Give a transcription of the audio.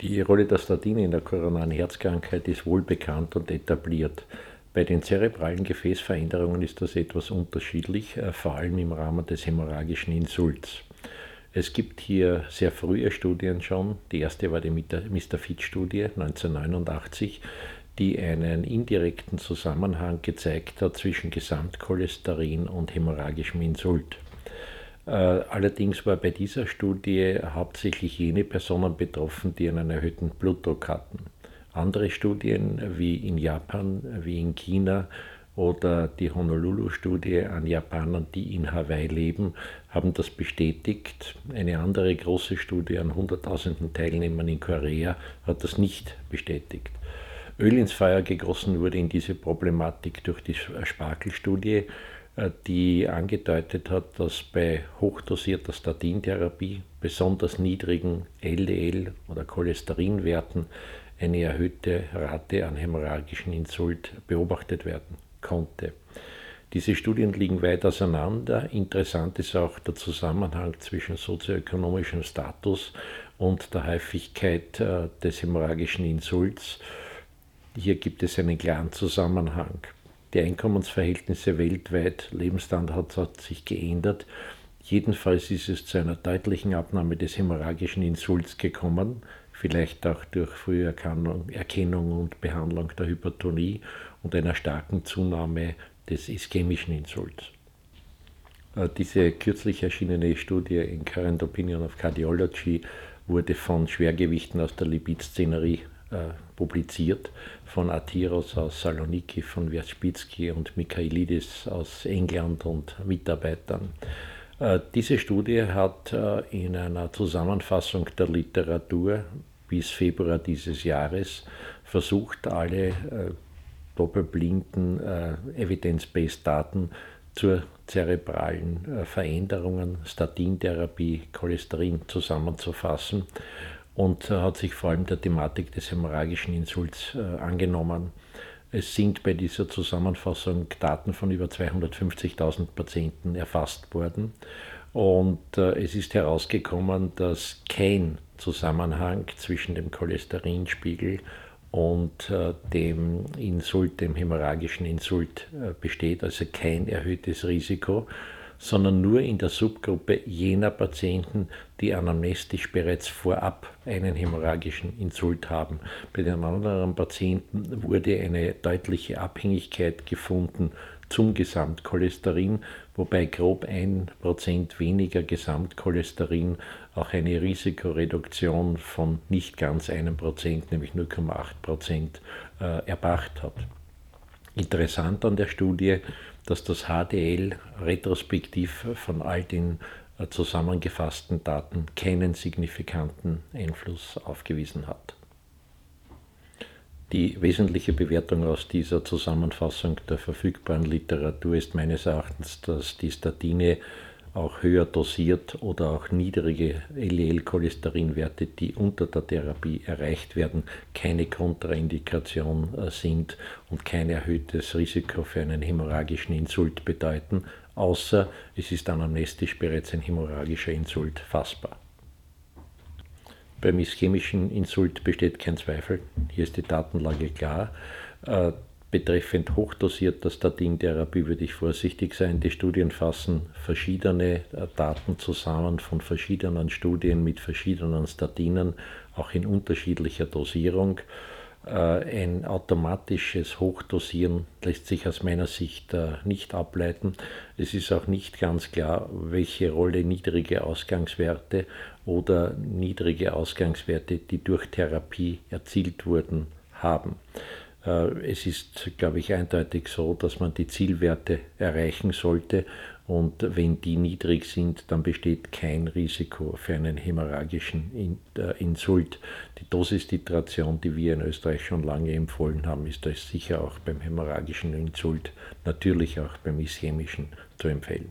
Die Rolle der Statine in der koronaren Herzkrankheit ist wohl bekannt und etabliert. Bei den zerebralen Gefäßveränderungen ist das etwas unterschiedlich, äh, vor allem im Rahmen des hämorrhagischen Insults. Es gibt hier sehr frühe Studien schon. Die erste war die Mr. Fit-Studie 1989, die einen indirekten Zusammenhang gezeigt hat zwischen Gesamtcholesterin und hämorrhagischem Insult. Äh, allerdings war bei dieser Studie hauptsächlich jene Personen betroffen, die einen erhöhten Blutdruck hatten. Andere Studien wie in Japan, wie in China oder die Honolulu-Studie an Japanern, die in Hawaii leben, haben das bestätigt. Eine andere große Studie an Hunderttausenden Teilnehmern in Korea hat das nicht bestätigt. Öl ins Feuer gegossen wurde in diese Problematik durch die Sparkel-Studie, die angedeutet hat, dass bei hochdosierter Statintherapie, besonders niedrigen LDL- oder Cholesterinwerten, eine erhöhte Rate an hämorrhagischen Insult beobachtet werden konnte. Diese Studien liegen weit auseinander. Interessant ist auch der Zusammenhang zwischen sozioökonomischem Status und der Häufigkeit äh, des hämorrhagischen Insults. Hier gibt es einen klaren Zusammenhang. Die Einkommensverhältnisse weltweit, Lebensstandard hat sich geändert. Jedenfalls ist es zu einer deutlichen Abnahme des hämorrhagischen Insults gekommen, vielleicht auch durch frühe Erkennung, und Behandlung der Hypertonie und einer starken Zunahme des ischämischen Insults. Äh, diese kürzlich erschienene Studie in Current Opinion of Cardiology wurde von Schwergewichten aus der Lipid-Szenerie äh, publiziert von Atiros aus Saloniki, von Wierzbicki und Michaelidis aus England und Mitarbeitern. Äh, diese Studie hat äh, in einer Zusammenfassung der Literatur bis Februar dieses Jahres versucht, alle doppelblinden Evidence-Based Daten zur zerebralen Veränderungen, Statintherapie, Cholesterin zusammenzufassen und hat sich vor allem der Thematik des hämorrhagischen Insults äh, angenommen. Es sind bei dieser Zusammenfassung Daten von über 250.000 Patienten erfasst worden. Und äh, es ist herausgekommen, dass kein Zusammenhang zwischen dem Cholesterinspiegel und äh, dem Insult, dem hämorrhagischen Insult besteht, also kein erhöhtes Risiko sondern nur in der Subgruppe jener Patienten, die anamnestisch bereits vorab einen hämorrhagischen Insult haben. Bei den anderen Patienten wurde eine deutliche Abhängigkeit gefunden zum Gesamtcholesterin, wobei grob ein Prozent weniger Gesamtcholesterin auch eine Risikoreduktion von nicht ganz einem Prozent, nämlich 0,8 Prozent, äh, erbracht hat. Interessant an der Studie, dass das HDL retrospektiv von all den äh, zusammengefassten Daten keinen signifikanten Einfluss aufgewiesen hat. Die wesentliche Bewertung aus dieser Zusammenfassung der verfügbaren Literatur ist meines Erachtens, dass die Statine auch höher dosiert oder auch niedrige LDL-Cholesterinwerte, die unter der Therapie erreicht werden, keine Kontraindikation äh, sind und kein erhöhtes Risiko für einen hämorrhagischen Insult bedeuten, außer es ist anamnestisch bereits ein hämorrhagischer Insult fassbar. Beim ischämischen Insult besteht kein Zweifel, hier ist die Datenlage klar. Betreffend hochdosierter Statintherapie würde ich vorsichtig sein. Die Studien fassen verschiedene äh, Daten zusammen von verschiedenen Studien mit verschiedenen Statinen, auch in unterschiedlicher Dosierung. Äh, ein automatisches Hochdosieren lässt sich aus meiner Sicht äh, nicht ableiten. Es ist auch nicht ganz klar, welche Rolle niedrige Ausgangswerte oder niedrige Ausgangswerte, die durch Therapie erzielt wurden, haben. Äh, es ist, glaube ich, eindeutig so, dass man die Zielwerte erreichen sollte und wenn die niedrig sind, dann besteht kein Risiko für einen hämorrhagischen äh, Insult. Die Dosistitration, die wir in Österreich schon lange empfohlen haben, ist sicher auch beim hämorrhagischen Insult, natürlich auch beim ischämischen zu empfehlen.